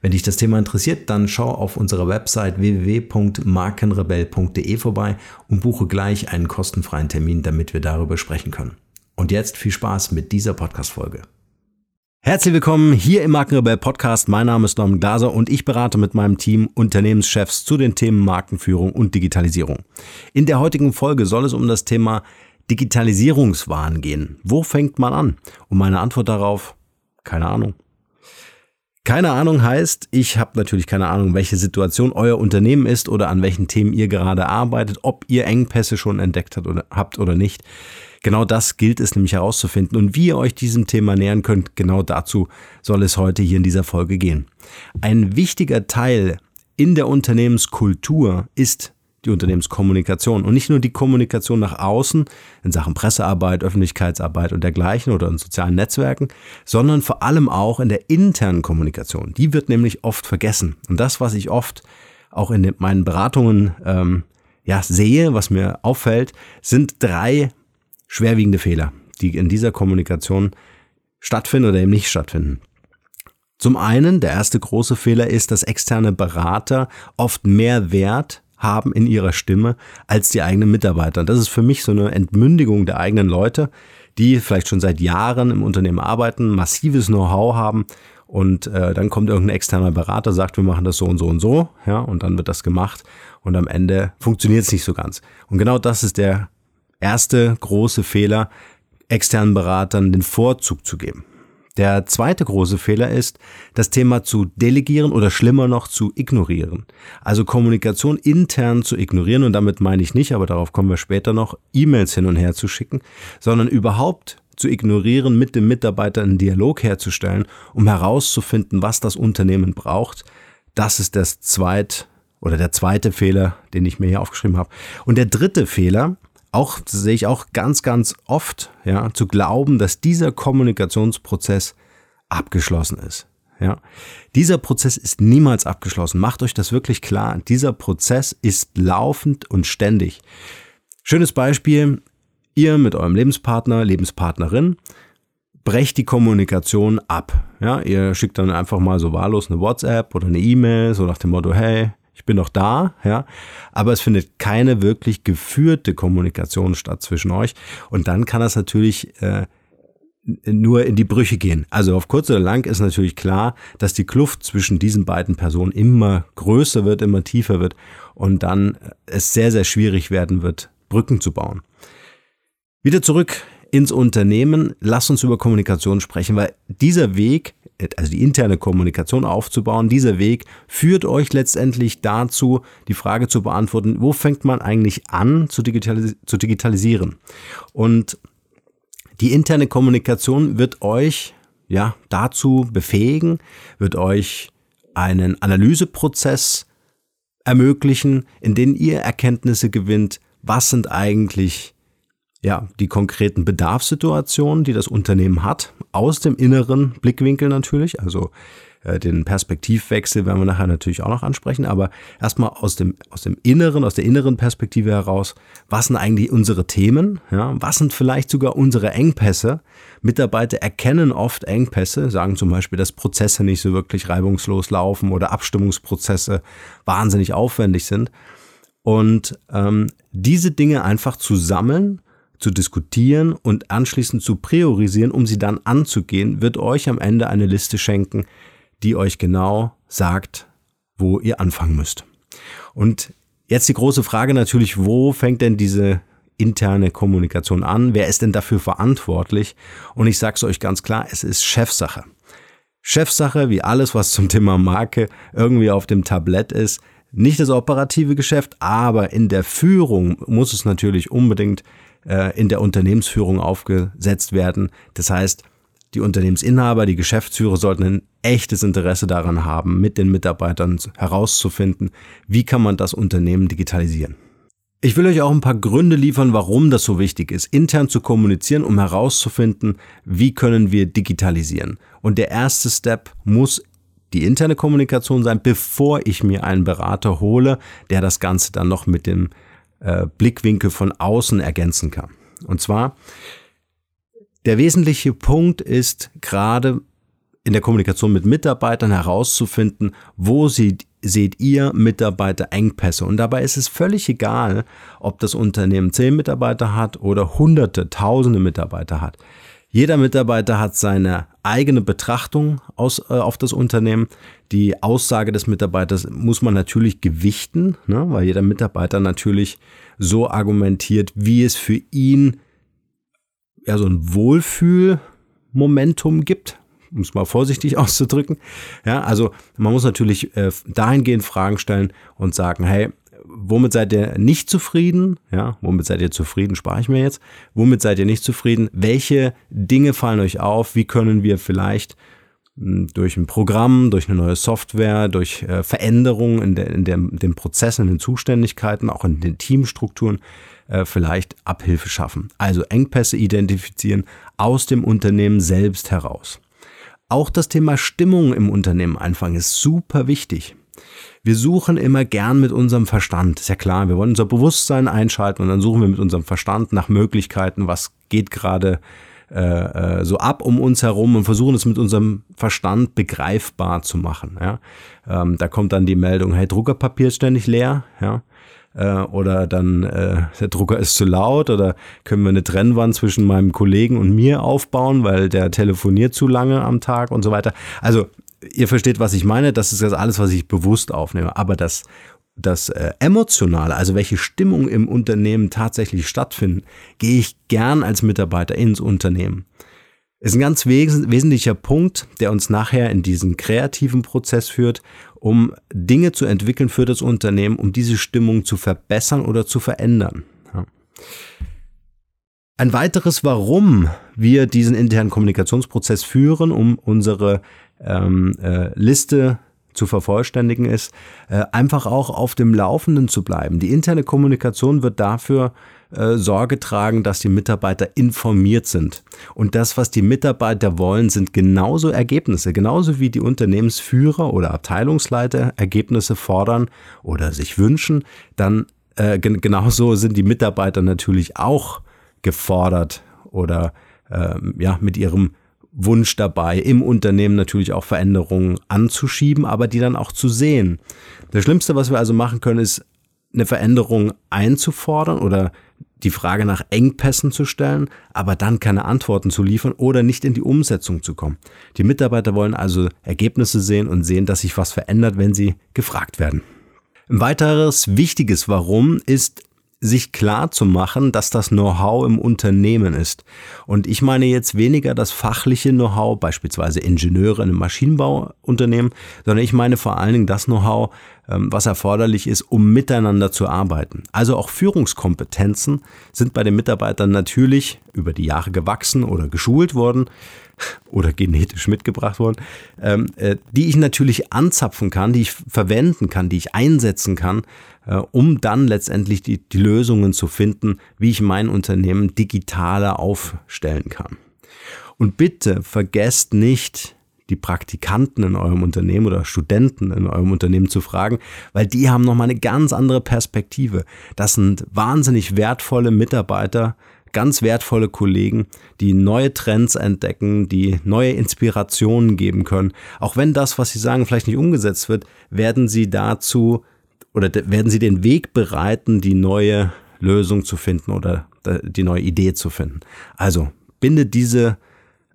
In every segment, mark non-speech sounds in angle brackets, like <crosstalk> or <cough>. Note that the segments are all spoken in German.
Wenn dich das Thema interessiert, dann schau auf unserer Website www.markenrebell.de vorbei und buche gleich einen kostenfreien Termin, damit wir darüber sprechen können. Und jetzt viel Spaß mit dieser Podcast-Folge. Herzlich willkommen hier im Markenrebell Podcast. Mein Name ist Norman Glaser und ich berate mit meinem Team Unternehmenschefs zu den Themen Markenführung und Digitalisierung. In der heutigen Folge soll es um das Thema Digitalisierungswahn gehen. Wo fängt man an? Und meine Antwort darauf, keine Ahnung. Keine Ahnung heißt, ich habe natürlich keine Ahnung, welche Situation euer Unternehmen ist oder an welchen Themen ihr gerade arbeitet, ob ihr Engpässe schon entdeckt habt oder, habt oder nicht. Genau das gilt es nämlich herauszufinden. Und wie ihr euch diesem Thema nähern könnt, genau dazu soll es heute hier in dieser Folge gehen. Ein wichtiger Teil in der Unternehmenskultur ist die Unternehmenskommunikation und nicht nur die Kommunikation nach außen in Sachen Pressearbeit, Öffentlichkeitsarbeit und dergleichen oder in sozialen Netzwerken, sondern vor allem auch in der internen Kommunikation. Die wird nämlich oft vergessen. Und das, was ich oft auch in meinen Beratungen ähm, ja, sehe, was mir auffällt, sind drei schwerwiegende Fehler, die in dieser Kommunikation stattfinden oder eben nicht stattfinden. Zum einen, der erste große Fehler ist, dass externe Berater oft mehr Wert haben in ihrer Stimme als die eigenen Mitarbeiter. Das ist für mich so eine Entmündigung der eigenen Leute, die vielleicht schon seit Jahren im Unternehmen arbeiten, massives Know-how haben und äh, dann kommt irgendein externer Berater, sagt, wir machen das so und so und so, ja, und dann wird das gemacht und am Ende funktioniert es nicht so ganz. Und genau das ist der erste große Fehler, externen Beratern den Vorzug zu geben. Der zweite große Fehler ist, das Thema zu delegieren oder schlimmer noch zu ignorieren. Also Kommunikation intern zu ignorieren und damit meine ich nicht, aber darauf kommen wir später noch, E-Mails hin und her zu schicken, sondern überhaupt zu ignorieren, mit dem Mitarbeiter einen Dialog herzustellen, um herauszufinden, was das Unternehmen braucht. Das ist das zweit oder der zweite Fehler, den ich mir hier aufgeschrieben habe. Und der dritte Fehler, auch sehe ich auch ganz, ganz oft, ja, zu glauben, dass dieser Kommunikationsprozess abgeschlossen ist. Ja, dieser Prozess ist niemals abgeschlossen. Macht euch das wirklich klar. Dieser Prozess ist laufend und ständig. Schönes Beispiel. Ihr mit eurem Lebenspartner, Lebenspartnerin brecht die Kommunikation ab. Ja, ihr schickt dann einfach mal so wahllos eine WhatsApp oder eine E-Mail, so nach dem Motto, hey, ich bin noch da, ja, aber es findet keine wirklich geführte Kommunikation statt zwischen euch und dann kann das natürlich äh, nur in die Brüche gehen. Also auf kurz oder lang ist natürlich klar, dass die Kluft zwischen diesen beiden Personen immer größer wird, immer tiefer wird und dann es sehr, sehr schwierig werden wird, Brücken zu bauen. Wieder zurück ins Unternehmen. Lass uns über Kommunikation sprechen, weil dieser Weg also die interne Kommunikation aufzubauen. Dieser Weg führt euch letztendlich dazu, die Frage zu beantworten, wo fängt man eigentlich an zu, digitalis zu digitalisieren? Und die interne Kommunikation wird euch ja dazu befähigen, wird euch einen Analyseprozess ermöglichen, in dem ihr Erkenntnisse gewinnt, was sind eigentlich ja, die konkreten Bedarfssituationen, die das Unternehmen hat, aus dem inneren Blickwinkel natürlich, also äh, den Perspektivwechsel werden wir nachher natürlich auch noch ansprechen, aber erstmal aus dem, aus dem Inneren, aus der inneren Perspektive heraus, was sind eigentlich unsere Themen, ja, was sind vielleicht sogar unsere Engpässe. Mitarbeiter erkennen oft Engpässe, sagen zum Beispiel, dass Prozesse nicht so wirklich reibungslos laufen oder Abstimmungsprozesse wahnsinnig aufwendig sind. Und ähm, diese Dinge einfach zu sammeln, zu diskutieren und anschließend zu priorisieren, um sie dann anzugehen, wird euch am Ende eine Liste schenken, die euch genau sagt, wo ihr anfangen müsst. Und jetzt die große Frage natürlich, wo fängt denn diese interne Kommunikation an? Wer ist denn dafür verantwortlich? Und ich sage es euch ganz klar, es ist Chefsache. Chefsache, wie alles, was zum Thema Marke irgendwie auf dem Tablett ist. Nicht das operative Geschäft, aber in der Führung muss es natürlich unbedingt äh, in der Unternehmensführung aufgesetzt werden. Das heißt, die Unternehmensinhaber, die Geschäftsführer sollten ein echtes Interesse daran haben, mit den Mitarbeitern herauszufinden, wie kann man das Unternehmen digitalisieren. Ich will euch auch ein paar Gründe liefern, warum das so wichtig ist, intern zu kommunizieren, um herauszufinden, wie können wir digitalisieren. Und der erste Step muss die interne Kommunikation sein, bevor ich mir einen Berater hole, der das Ganze dann noch mit dem äh, Blickwinkel von außen ergänzen kann. Und zwar der wesentliche Punkt ist gerade in der Kommunikation mit Mitarbeitern herauszufinden, wo sie, seht ihr Mitarbeiter Engpässe. Und dabei ist es völlig egal, ob das Unternehmen zehn Mitarbeiter hat oder hunderte, tausende Mitarbeiter hat. Jeder Mitarbeiter hat seine eigene Betrachtung aus, äh, auf das Unternehmen. Die Aussage des Mitarbeiters muss man natürlich gewichten, ne, weil jeder Mitarbeiter natürlich so argumentiert, wie es für ihn ja so ein Wohlfühlmomentum gibt, um es mal vorsichtig <laughs> auszudrücken. Ja, also man muss natürlich äh, dahingehend Fragen stellen und sagen, hey, womit seid ihr nicht zufrieden? Ja, womit seid ihr zufrieden, spare ich mir jetzt. Womit seid ihr nicht zufrieden? Welche Dinge fallen euch auf? Wie können wir vielleicht hm, durch ein Programm, durch eine neue Software, durch äh, Veränderungen in, der, in, in den Prozessen, in den Zuständigkeiten, auch in den Teamstrukturen äh, vielleicht Abhilfe schaffen. Also Engpässe identifizieren aus dem Unternehmen selbst heraus. Auch das Thema Stimmung im Unternehmen einfangen ist super wichtig. Wir suchen immer gern mit unserem Verstand. Ist ja klar, wir wollen unser Bewusstsein einschalten und dann suchen wir mit unserem Verstand nach Möglichkeiten, was geht gerade äh, äh so ab um uns herum und versuchen es mit unserem Verstand begreifbar zu machen. Ja? Ähm, da kommt dann die Meldung, hey, Druckerpapier ist ständig leer. Ja? äh, oder dann äh, der Drucker ist zu laut oder können wir eine Trennwand zwischen meinem Kollegen und mir aufbauen, weil der telefoniert zu lange am Tag und so weiter. Also ihr versteht, was ich meine. Das ist jetzt alles, was ich bewusst aufnehme. Aber das das äh, Emotionale, also welche Stimmung im Unternehmen tatsächlich stattfinden, gehe ich gern als Mitarbeiter ins Unternehmen. Ist ein ganz wes wesentlicher Punkt, der uns nachher in diesen kreativen Prozess führt um Dinge zu entwickeln für das Unternehmen, um diese Stimmung zu verbessern oder zu verändern. Ja. Ein weiteres, warum wir diesen internen Kommunikationsprozess führen, um unsere ähm, äh, Liste zu vervollständigen, ist äh, einfach auch auf dem Laufenden zu bleiben. Die interne Kommunikation wird dafür äh, Sorge tragen, dass die Mitarbeiter informiert sind. Und das, was die Mitarbeiter wollen, sind genauso Ergebnisse, genauso wie die Unternehmensführer oder Abteilungsleiter Ergebnisse fordern oder sich wünschen, dann äh, genauso sind die Mitarbeiter natürlich auch gefordert oder äh, ja mit ihrem Wunsch dabei, im Unternehmen natürlich auch Veränderungen anzuschieben, aber die dann auch zu sehen. Das Schlimmste, was wir also machen können, ist eine Veränderung einzufordern oder die Frage nach Engpässen zu stellen, aber dann keine Antworten zu liefern oder nicht in die Umsetzung zu kommen. Die Mitarbeiter wollen also Ergebnisse sehen und sehen, dass sich was verändert, wenn sie gefragt werden. Ein weiteres wichtiges Warum ist sich klar zu machen, dass das Know-how im Unternehmen ist. Und ich meine jetzt weniger das fachliche Know-how, beispielsweise Ingenieure in einem Maschinenbauunternehmen, sondern ich meine vor allen Dingen das Know-how, was erforderlich ist, um miteinander zu arbeiten. Also auch Führungskompetenzen sind bei den Mitarbeitern natürlich über die Jahre gewachsen oder geschult worden <laughs> oder genetisch mitgebracht worden, ähm, äh, die ich natürlich anzapfen kann, die ich verwenden kann, die ich einsetzen kann, äh, um dann letztendlich die, die Lösungen zu finden, wie ich mein Unternehmen digitaler aufstellen kann. Und bitte vergesst nicht, die Praktikanten in eurem Unternehmen oder Studenten in eurem Unternehmen zu fragen, weil die haben nochmal eine ganz andere Perspektive. Das sind wahnsinnig wertvolle Mitarbeiter, ganz wertvolle Kollegen, die neue Trends entdecken, die neue Inspirationen geben können. Auch wenn das, was sie sagen, vielleicht nicht umgesetzt wird, werden sie dazu oder werden sie den Weg bereiten, die neue Lösung zu finden oder die neue Idee zu finden. Also binde diese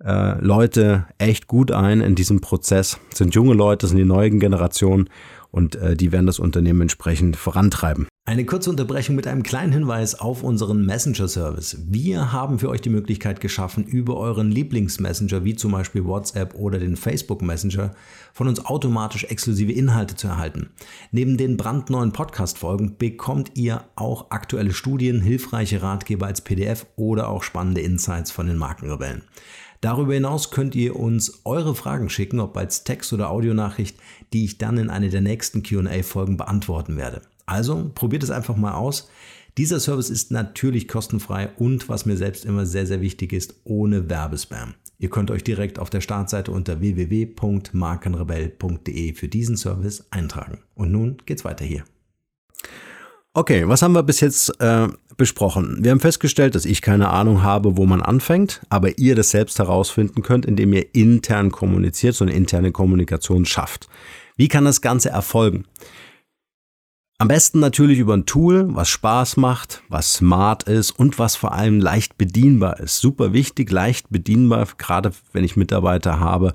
äh, Leute echt gut ein in diesem Prozess. Das sind junge Leute, das sind die neuen Generationen und äh, die werden das Unternehmen entsprechend vorantreiben. Eine kurze Unterbrechung mit einem kleinen Hinweis auf unseren Messenger-Service. Wir haben für euch die Möglichkeit geschaffen, über euren Lieblingsmessenger wie zum Beispiel WhatsApp oder den Facebook Messenger von uns automatisch exklusive Inhalte zu erhalten. Neben den brandneuen Podcast-Folgen bekommt ihr auch aktuelle Studien, hilfreiche Ratgeber als PDF oder auch spannende Insights von den Markenrebellen. Darüber hinaus könnt ihr uns eure Fragen schicken, ob als Text- oder Audionachricht, die ich dann in einer der nächsten QA-Folgen beantworten werde. Also probiert es einfach mal aus. Dieser Service ist natürlich kostenfrei und was mir selbst immer sehr, sehr wichtig ist, ohne Werbespam. Ihr könnt euch direkt auf der Startseite unter www.markenrebell.de für diesen Service eintragen. Und nun geht's weiter hier. Okay, was haben wir bis jetzt äh, besprochen? Wir haben festgestellt, dass ich keine Ahnung habe, wo man anfängt, aber ihr das selbst herausfinden könnt, indem ihr intern kommuniziert, so eine interne Kommunikation schafft. Wie kann das Ganze erfolgen? Am besten natürlich über ein Tool, was Spaß macht, was smart ist und was vor allem leicht bedienbar ist. Super wichtig, leicht bedienbar, gerade wenn ich Mitarbeiter habe,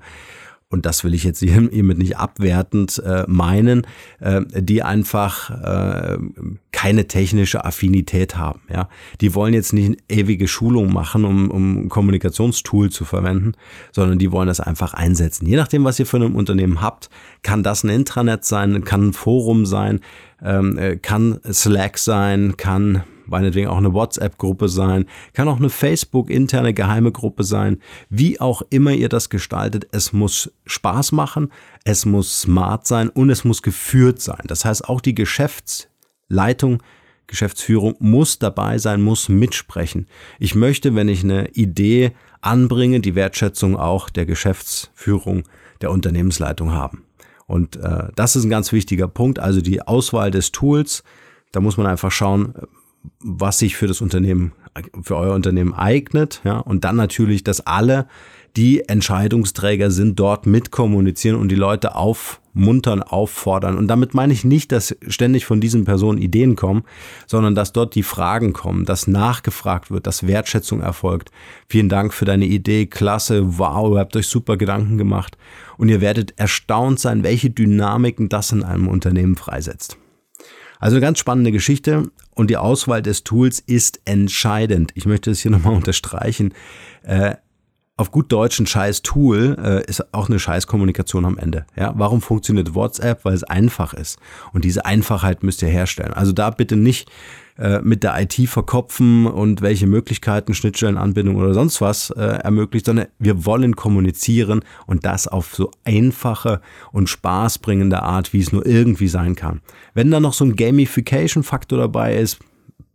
und das will ich jetzt <laughs> hiermit nicht abwertend äh, meinen, äh, die einfach äh, keine technische Affinität haben. Ja, die wollen jetzt nicht ewige Schulung machen, um, um Kommunikationstool zu verwenden, sondern die wollen das einfach einsetzen. Je nachdem, was ihr für ein Unternehmen habt, kann das ein Intranet sein, kann ein Forum sein, ähm, äh, kann Slack sein, kann meinetwegen auch eine WhatsApp-Gruppe sein, kann auch eine Facebook-interne geheime Gruppe sein, wie auch immer ihr das gestaltet. Es muss Spaß machen, es muss smart sein und es muss geführt sein. Das heißt, auch die Geschäftsleitung, Geschäftsführung muss dabei sein, muss mitsprechen. Ich möchte, wenn ich eine Idee anbringe, die Wertschätzung auch der Geschäftsführung, der Unternehmensleitung haben. Und äh, das ist ein ganz wichtiger Punkt. Also die Auswahl des Tools, da muss man einfach schauen, was sich für das Unternehmen, für euer Unternehmen eignet, ja, und dann natürlich, dass alle, die Entscheidungsträger sind, dort mitkommunizieren und die Leute aufmuntern, auffordern. Und damit meine ich nicht, dass ständig von diesen Personen Ideen kommen, sondern dass dort die Fragen kommen, dass nachgefragt wird, dass Wertschätzung erfolgt. Vielen Dank für deine Idee, klasse, wow, ihr habt euch super Gedanken gemacht. Und ihr werdet erstaunt sein, welche Dynamiken das in einem Unternehmen freisetzt. Also eine ganz spannende Geschichte und die Auswahl des Tools ist entscheidend. Ich möchte es hier nochmal <laughs> unterstreichen. Äh, auf gut Deutsch ein scheiß Tool äh, ist auch eine scheiß Kommunikation am Ende. Ja, warum funktioniert WhatsApp? Weil es einfach ist. Und diese Einfachheit müsst ihr herstellen. Also da bitte nicht äh, mit der IT verkopfen und welche Möglichkeiten, Schnittstellenanbindung oder sonst was äh, ermöglicht, sondern wir wollen kommunizieren und das auf so einfache und spaßbringende Art, wie es nur irgendwie sein kann. Wenn da noch so ein Gamification-Faktor dabei ist,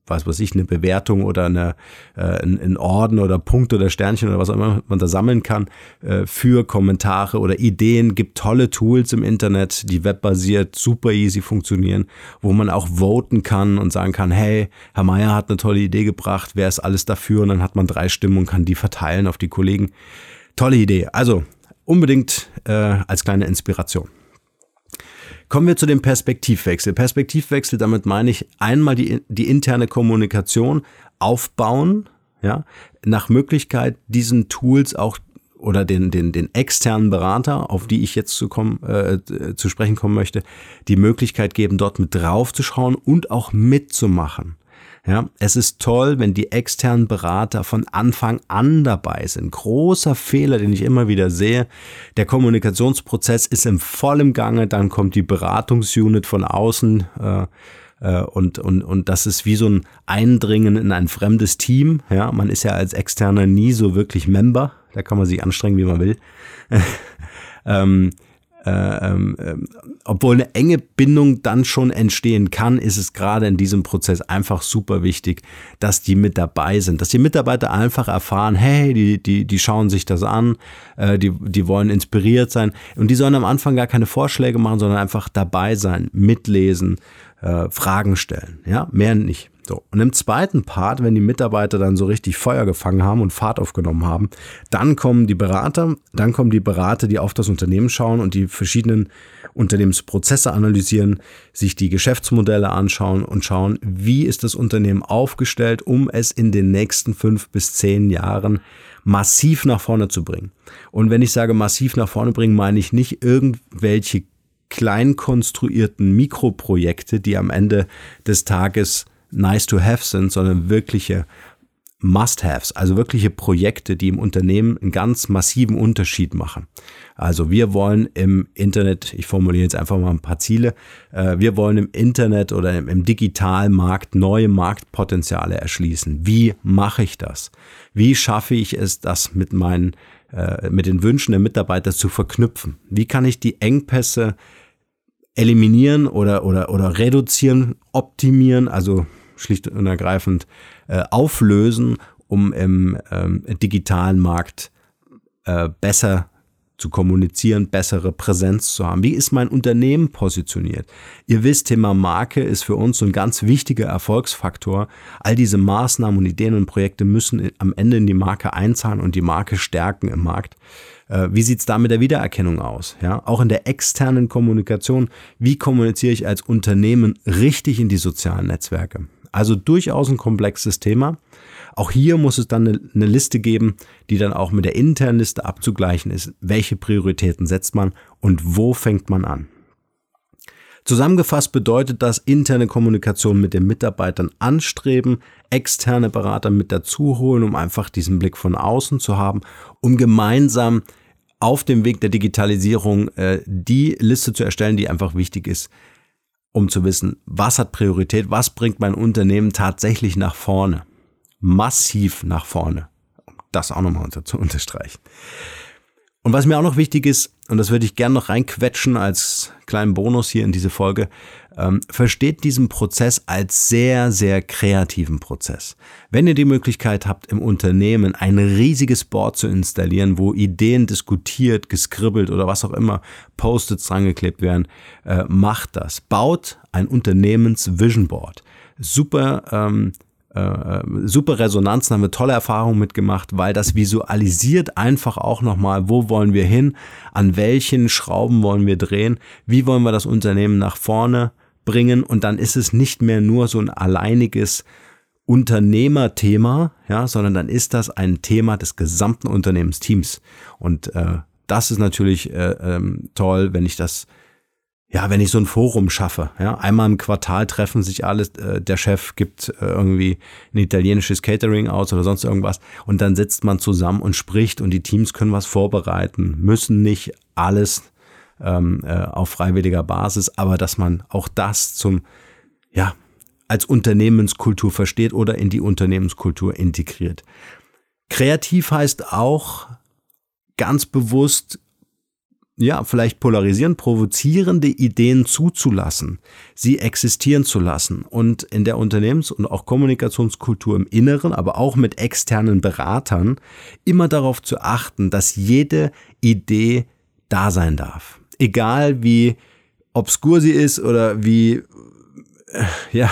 was weiß ich, eine Bewertung oder eine, äh, ein Orden oder Punkt oder Sternchen oder was auch immer man da sammeln kann äh, für Kommentare oder Ideen. Gibt tolle Tools im Internet, die webbasiert super easy funktionieren, wo man auch voten kann und sagen kann, hey, Herr Meier hat eine tolle Idee gebracht, wer ist alles dafür? Und dann hat man drei Stimmen und kann die verteilen auf die Kollegen. Tolle Idee. Also unbedingt äh, als kleine Inspiration. Kommen wir zu dem Perspektivwechsel. Perspektivwechsel, damit meine ich einmal die, die interne Kommunikation aufbauen, ja, nach Möglichkeit diesen Tools auch oder den, den, den externen Berater, auf die ich jetzt zu, kommen, äh, zu sprechen kommen möchte, die Möglichkeit geben, dort mit drauf zu schauen und auch mitzumachen. Ja, es ist toll, wenn die externen Berater von Anfang an dabei sind. Großer Fehler, den ich immer wieder sehe. Der Kommunikationsprozess ist im vollen Gange, dann kommt die Beratungsunit von außen äh, äh, und, und, und das ist wie so ein Eindringen in ein fremdes Team. Ja, man ist ja als Externer nie so wirklich Member. Da kann man sich anstrengen, wie man will. <laughs> ähm, äh, ähm, äh, obwohl eine enge Bindung dann schon entstehen kann, ist es gerade in diesem Prozess einfach super wichtig, dass die mit dabei sind, dass die Mitarbeiter einfach erfahren, hey, die, die, die schauen sich das an, äh, die, die wollen inspiriert sein. Und die sollen am Anfang gar keine Vorschläge machen, sondern einfach dabei sein, mitlesen, äh, Fragen stellen, ja, mehr nicht. So. Und im zweiten Part, wenn die Mitarbeiter dann so richtig Feuer gefangen haben und Fahrt aufgenommen haben, dann kommen die Berater, dann kommen die Berater, die auf das Unternehmen schauen und die verschiedenen Unternehmensprozesse analysieren, sich die Geschäftsmodelle anschauen und schauen, wie ist das Unternehmen aufgestellt, um es in den nächsten fünf bis zehn Jahren massiv nach vorne zu bringen. Und wenn ich sage massiv nach vorne bringen, meine ich nicht irgendwelche klein konstruierten Mikroprojekte, die am Ende des Tages nice to have sind, sondern wirkliche Must-Haves, also wirkliche Projekte, die im Unternehmen einen ganz massiven Unterschied machen. Also wir wollen im Internet, ich formuliere jetzt einfach mal ein paar Ziele, äh, wir wollen im Internet oder im digitalen Markt neue Marktpotenziale erschließen. Wie mache ich das? Wie schaffe ich es, das mit meinen, äh, mit den Wünschen der Mitarbeiter zu verknüpfen? Wie kann ich die Engpässe eliminieren oder, oder, oder reduzieren, optimieren, also schlicht und ergreifend äh, auflösen, um im ähm, digitalen Markt äh, besser zu kommunizieren, bessere Präsenz zu haben. Wie ist mein Unternehmen positioniert? Ihr wisst, Thema Marke ist für uns so ein ganz wichtiger Erfolgsfaktor. All diese Maßnahmen und Ideen und Projekte müssen am Ende in die Marke einzahlen und die Marke stärken im Markt. Äh, wie sieht's da mit der Wiedererkennung aus? Ja, auch in der externen Kommunikation. Wie kommuniziere ich als Unternehmen richtig in die sozialen Netzwerke? Also durchaus ein komplexes Thema. Auch hier muss es dann eine, Liste geben, die dann auch mit der internen Liste abzugleichen ist. Welche Prioritäten setzt man und wo fängt man an? Zusammengefasst bedeutet das interne Kommunikation mit den Mitarbeitern anstreben, externe Berater mit dazu holen, um einfach diesen Blick von außen zu haben, um gemeinsam auf dem Weg der Digitalisierung äh, die Liste zu erstellen, die einfach wichtig ist, um zu wissen, was hat Priorität, was bringt mein Unternehmen tatsächlich nach vorne, massiv nach vorne, um das auch nochmal zu unterstreichen. Und was mir auch noch wichtig ist, und das würde ich gerne noch reinquetschen als kleinen Bonus hier in diese Folge, ähm, versteht diesen Prozess als sehr, sehr kreativen Prozess. Wenn ihr die Möglichkeit habt, im Unternehmen ein riesiges Board zu installieren, wo Ideen diskutiert, geskribbelt oder was auch immer, Post-its drangeklebt werden, äh, macht das. Baut ein Unternehmens-Vision Board. Super ähm, äh, super Resonanz, haben wir tolle Erfahrungen mitgemacht, weil das visualisiert einfach auch nochmal, wo wollen wir hin, an welchen Schrauben wollen wir drehen, wie wollen wir das Unternehmen nach vorne bringen und dann ist es nicht mehr nur so ein alleiniges Unternehmerthema, ja, sondern dann ist das ein Thema des gesamten Unternehmensteams. Und äh, das ist natürlich äh, ähm, toll, wenn ich das ja, wenn ich so ein Forum schaffe, ja, einmal im Quartal treffen sich alles, äh, der Chef gibt äh, irgendwie ein italienisches Catering aus oder sonst irgendwas und dann sitzt man zusammen und spricht und die Teams können was vorbereiten, müssen nicht alles ähm, äh, auf freiwilliger Basis, aber dass man auch das zum, ja, als Unternehmenskultur versteht oder in die Unternehmenskultur integriert. Kreativ heißt auch ganz bewusst ja, vielleicht polarisieren, provozierende Ideen zuzulassen, sie existieren zu lassen und in der Unternehmens- und auch Kommunikationskultur im Inneren, aber auch mit externen Beratern immer darauf zu achten, dass jede Idee da sein darf. Egal wie obskur sie ist oder wie, äh, ja,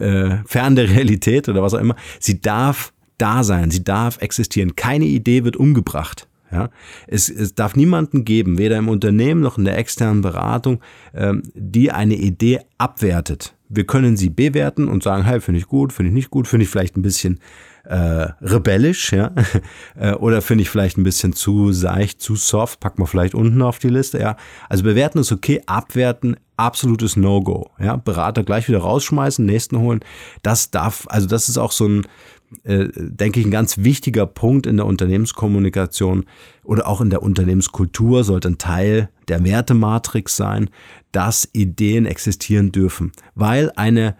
äh, fern der Realität oder was auch immer, sie darf da sein, sie darf existieren. Keine Idee wird umgebracht. Ja, es, es darf niemanden geben, weder im Unternehmen noch in der externen Beratung, ähm, die eine Idee abwertet. wir können sie bewerten und sagen, hey, finde ich gut, finde ich nicht gut, finde ich vielleicht ein bisschen äh, rebellisch, ja, <laughs> äh, oder finde ich vielleicht ein bisschen zu seicht, zu soft, packen wir vielleicht unten auf die Liste, ja. Also bewerten ist okay, abwerten absolutes No-Go, ja. Berater gleich wieder rausschmeißen, nächsten holen, das darf, also das ist auch so ein, äh, denke ich, ein ganz wichtiger Punkt in der Unternehmenskommunikation oder auch in der Unternehmenskultur sollte ein Teil der Wertematrix sein, dass Ideen existieren dürfen, weil eine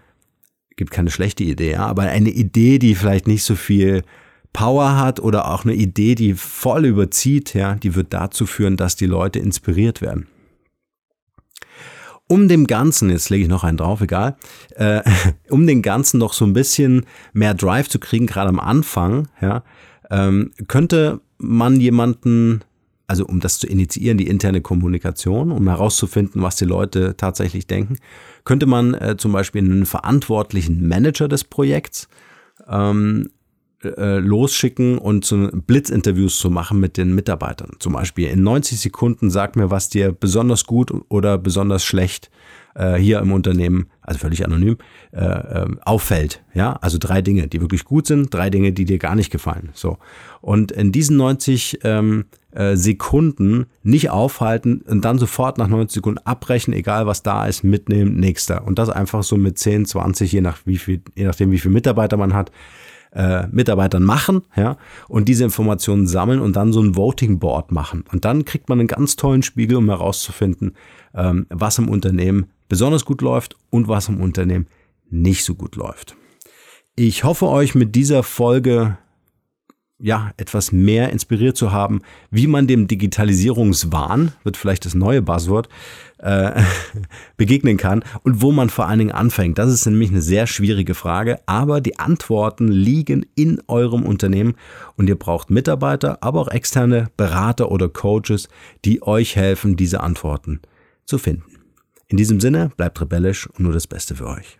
gibt keine schlechte Idee, ja, aber eine Idee, die vielleicht nicht so viel Power hat oder auch eine Idee, die voll überzieht, ja, die wird dazu führen, dass die Leute inspiriert werden. Um dem Ganzen, jetzt lege ich noch einen drauf, egal, äh, <laughs> um den Ganzen noch so ein bisschen mehr Drive zu kriegen, gerade am Anfang, ja, ähm, könnte man jemanden also um das zu initiieren, die interne Kommunikation, um herauszufinden, was die Leute tatsächlich denken, könnte man äh, zum Beispiel einen verantwortlichen Manager des Projekts ähm, äh, losschicken und so Blitzinterviews zu machen mit den Mitarbeitern. Zum Beispiel in 90 Sekunden sag mir, was dir besonders gut oder besonders schlecht äh, hier im Unternehmen, also völlig anonym, äh, äh, auffällt. Ja, also drei Dinge, die wirklich gut sind, drei Dinge, die dir gar nicht gefallen. So. Und in diesen 90 ähm, äh, Sekunden nicht aufhalten und dann sofort nach 90 Sekunden abbrechen, egal was da ist, mitnehmen, nächster. Und das einfach so mit 10, 20, je, nach wie viel, je nachdem, wie viele Mitarbeiter man hat, äh, Mitarbeitern machen, ja, und diese Informationen sammeln und dann so ein Voting Board machen. Und dann kriegt man einen ganz tollen Spiegel, um herauszufinden, ähm, was im Unternehmen besonders gut läuft und was im Unternehmen nicht so gut läuft. Ich hoffe, euch mit dieser Folge ja, etwas mehr inspiriert zu haben, wie man dem Digitalisierungswahn, wird vielleicht das neue Buzzword, äh, <laughs> begegnen kann und wo man vor allen Dingen anfängt. Das ist nämlich eine sehr schwierige Frage, aber die Antworten liegen in eurem Unternehmen und ihr braucht Mitarbeiter, aber auch externe Berater oder Coaches, die euch helfen, diese Antworten zu finden. In diesem Sinne, bleibt rebellisch und nur das Beste für euch.